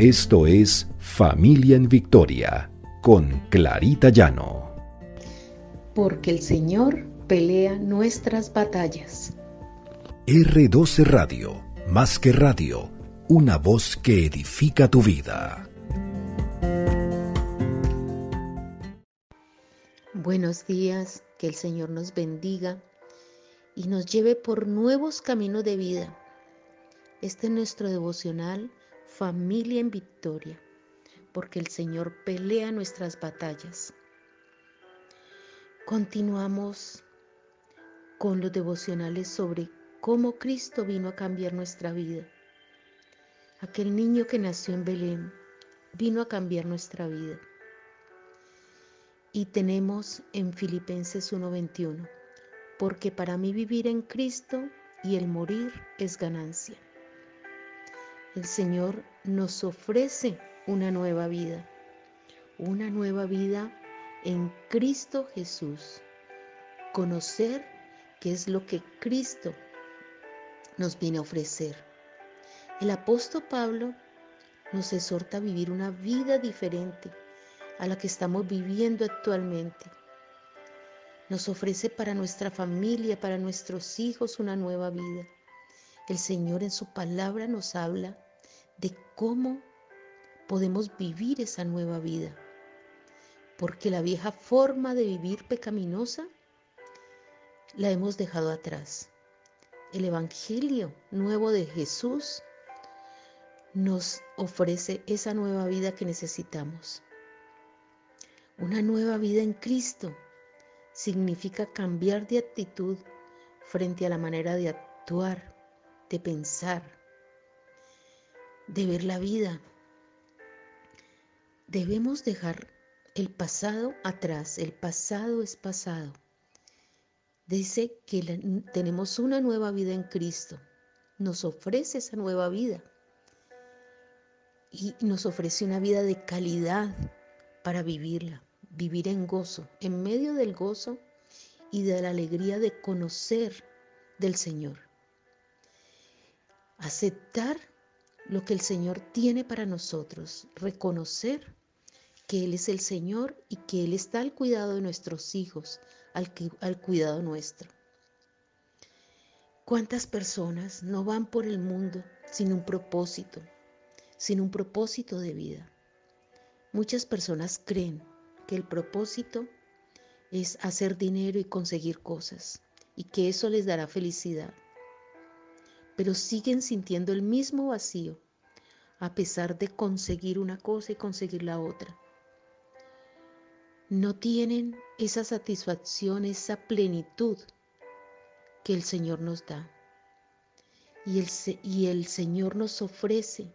Esto es Familia en Victoria con Clarita Llano. Porque el Señor pelea nuestras batallas. R12 Radio, más que radio, una voz que edifica tu vida. Buenos días, que el Señor nos bendiga y nos lleve por nuevos caminos de vida. Este es nuestro devocional Familia en Victoria, porque el Señor pelea nuestras batallas. Continuamos con los devocionales sobre cómo Cristo vino a cambiar nuestra vida. Aquel niño que nació en Belén vino a cambiar nuestra vida. Y tenemos en Filipenses 1:21, porque para mí vivir en Cristo y el morir es ganancia. El Señor nos ofrece una nueva vida, una nueva vida en Cristo Jesús. Conocer qué es lo que Cristo nos viene a ofrecer. El apóstol Pablo nos exhorta a vivir una vida diferente a la que estamos viviendo actualmente. Nos ofrece para nuestra familia, para nuestros hijos una nueva vida. El Señor en su palabra nos habla de cómo podemos vivir esa nueva vida. Porque la vieja forma de vivir pecaminosa la hemos dejado atrás. El Evangelio nuevo de Jesús nos ofrece esa nueva vida que necesitamos. Una nueva vida en Cristo significa cambiar de actitud frente a la manera de actuar, de pensar, de ver la vida. Debemos dejar el pasado atrás. El pasado es pasado. Dice que tenemos una nueva vida en Cristo. Nos ofrece esa nueva vida. Y nos ofrece una vida de calidad para vivirla. Vivir en gozo, en medio del gozo y de la alegría de conocer del Señor. Aceptar lo que el Señor tiene para nosotros, reconocer que Él es el Señor y que Él está al cuidado de nuestros hijos, al, cuidado nuestro. ¿Cuántas personas no van por el mundo sin un propósito, sin un propósito de vida? Muchas personas creen que el propósito es hacer dinero y conseguir cosas y que eso les dará felicidad pero siguen sintiendo el mismo vacío a pesar de conseguir una cosa y conseguir la otra. No tienen esa satisfacción, esa plenitud que el Señor nos da. Y el, Señor nos ofrece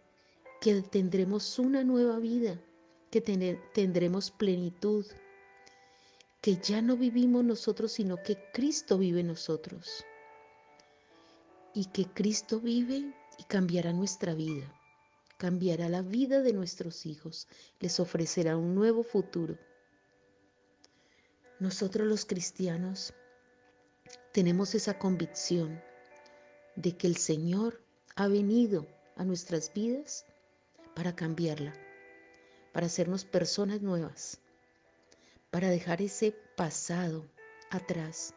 que tendremos una nueva vida, que tendremos plenitud, que ya no vivimos nosotros, sino que Cristo vive en nosotros y que Cristo vive y cambiará nuestra vida, cambiará la vida de nuestros hijos, les ofrecerá un nuevo futuro. Nosotros los cristianos tenemos esa convicción de que el Señor ha venido a nuestras vidas para cambiarla, para hacernos personas nuevas, para dejar ese pasado atrás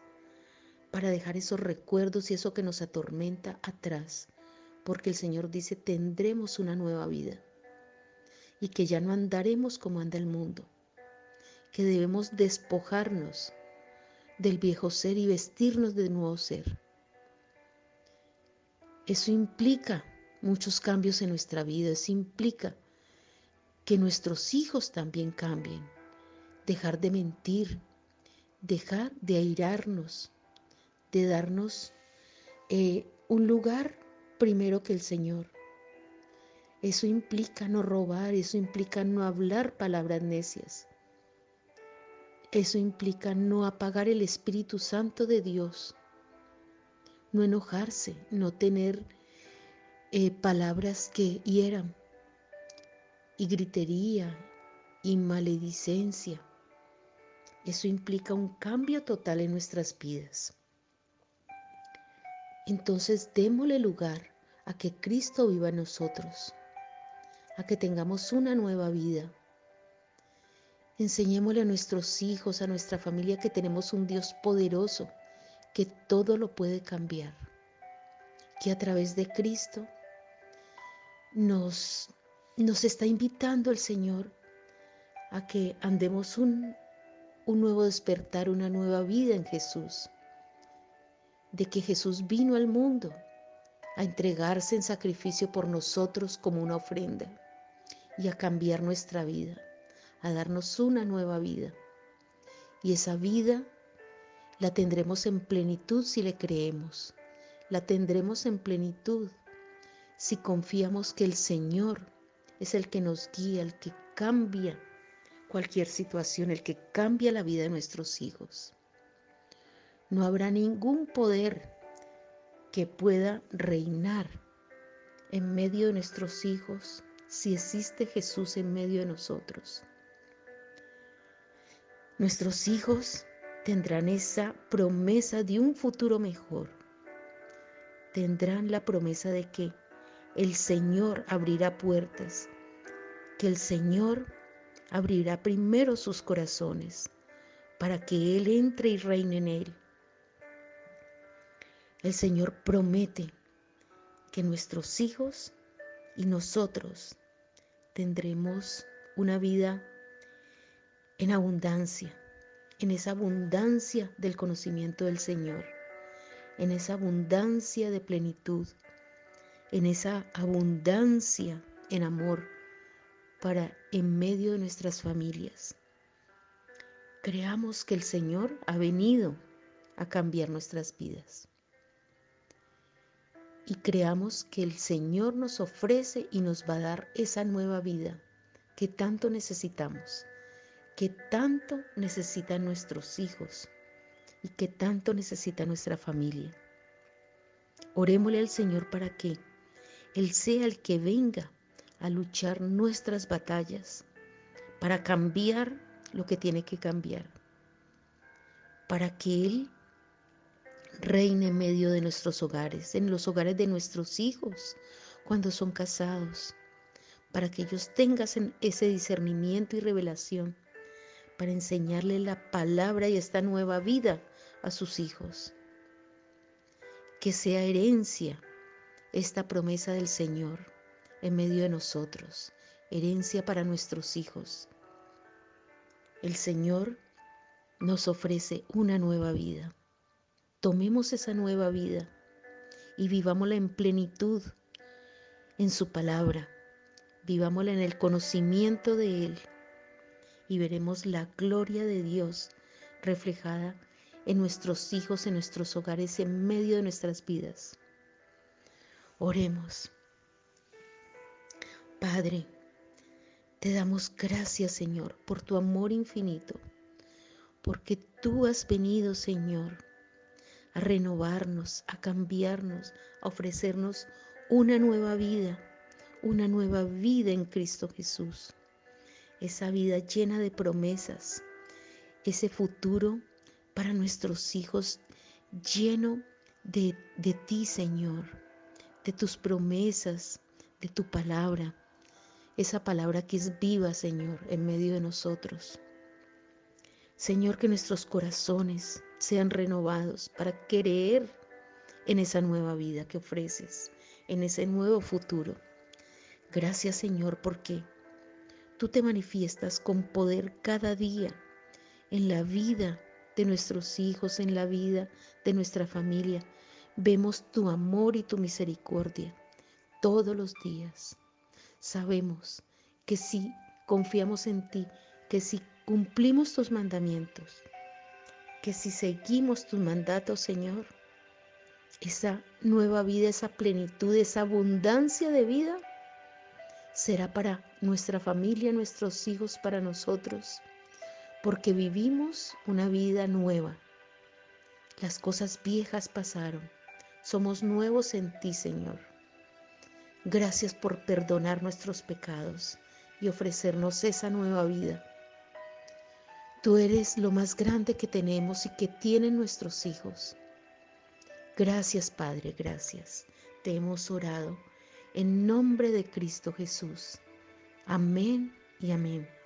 para dejar esos recuerdos y eso que nos atormenta atrás, porque el Señor dice, tendremos una nueva vida y que ya no andaremos como anda el mundo, que debemos despojarnos del viejo ser y vestirnos de nuevo ser. Eso implica muchos cambios en nuestra vida, eso implica que nuestros hijos también cambien, dejar de mentir, dejar de airarnos, de darnos eh, un lugar primero que el Señor. Eso implica no robar, eso implica no hablar palabras necias. Eso implica no apagar el Espíritu Santo de Dios, no enojarse, no tener eh, palabras que hieran, y gritería, y maledicencia. Eso implica un cambio total en nuestras vidas. Entonces démosle lugar a que Cristo viva en nosotros, a que tengamos una nueva vida. Enseñémosle a nuestros hijos, a nuestra familia, que tenemos un Dios poderoso, que todo lo puede cambiar, que a través de Cristo nos, nos está invitando el Señor a que andemos un, un nuevo despertar, una nueva vida en Jesús, de que Jesús vino al mundo a entregarse en sacrificio por nosotros como una ofrenda y a cambiar nuestra vida, a darnos una nueva vida. Y esa vida la tendremos en plenitud si le creemos, la tendremos en plenitud si confiamos que el Señor es el que nos guía, el que cambia cualquier situación, el que cambia la vida de nuestros hijos. No habrá ningún poder que pueda reinar en medio de nuestros hijos si existe Jesús en medio de nosotros. Nuestros hijos tendrán esa promesa de un futuro mejor. Tendrán la promesa de que el Señor abrirá puertas, que el Señor abrirá primero sus corazones para que Él entre y reine en Él. El Señor promete que nuestros hijos y nosotros tendremos una vida en abundancia, en esa abundancia del conocimiento del Señor, en esa abundancia de plenitud, en esa abundancia en amor para en medio de nuestras familias. Creamos que el Señor ha venido a cambiar nuestras vidas. Y creamos que el Señor nos ofrece y nos va a dar esa nueva vida que tanto necesitamos, que tanto necesitan nuestros hijos y que tanto necesita nuestra familia. Orémosle al Señor para que él sea el que venga a luchar nuestras batallas, para cambiar lo que tiene que cambiar, para que Él reine en medio de nuestros hogares, en los hogares de nuestros hijos, cuando son casados, para que ellos tengan ese discernimiento y revelación, para enseñarle la palabra y esta nueva vida a sus hijos. Que sea herencia esta promesa del Señor en medio de nosotros, herencia para nuestros hijos. El Señor nos ofrece una nueva vida. Tomemos esa nueva vida y vivámosla en plenitud en su palabra. Vivámosla en el conocimiento de Él y veremos la gloria de Dios reflejada en nuestros hijos, en nuestros hogares, en medio de nuestras vidas. Oremos. Padre, te damos gracias, Señor, por tu amor infinito, porque tú has venido, Señor, a renovarnos, a cambiarnos, a ofrecernos una nueva vida, una nueva vida en Cristo Jesús. Esa vida llena de promesas, ese futuro para nuestros hijos lleno de, de ti, Señor de tus promesas, de tu palabra, esa palabra que es viva, Señor, en medio de nosotros. Señor, que nuestros corazones sean renovados para creer en esa nueva vida que ofreces, en ese nuevo futuro. Gracias, Señor, porque tú te manifiestas con poder cada día en la vida de nuestros hijos, en la vida de nuestra familia, Vemos tu amor y tu misericordia todos los días. Sabemos que si confiamos en ti, que si cumplimos tus mandamientos, que si seguimos tus mandatos, Señor, esa nueva vida, esa plenitud, esa abundancia de vida será para nuestra familia, nuestros hijos, para nosotros, porque vivimos una vida nueva. Las cosas viejas pasaron somos nuevos en ti, Señor. Gracias por perdonar nuestros pecados y ofrecernos esa nueva vida. Tú eres lo más grande que tenemos y que tienen nuestros hijos. Gracias, Padre, gracias. Te hemos orado en nombre de Cristo Jesús. Amén y amén.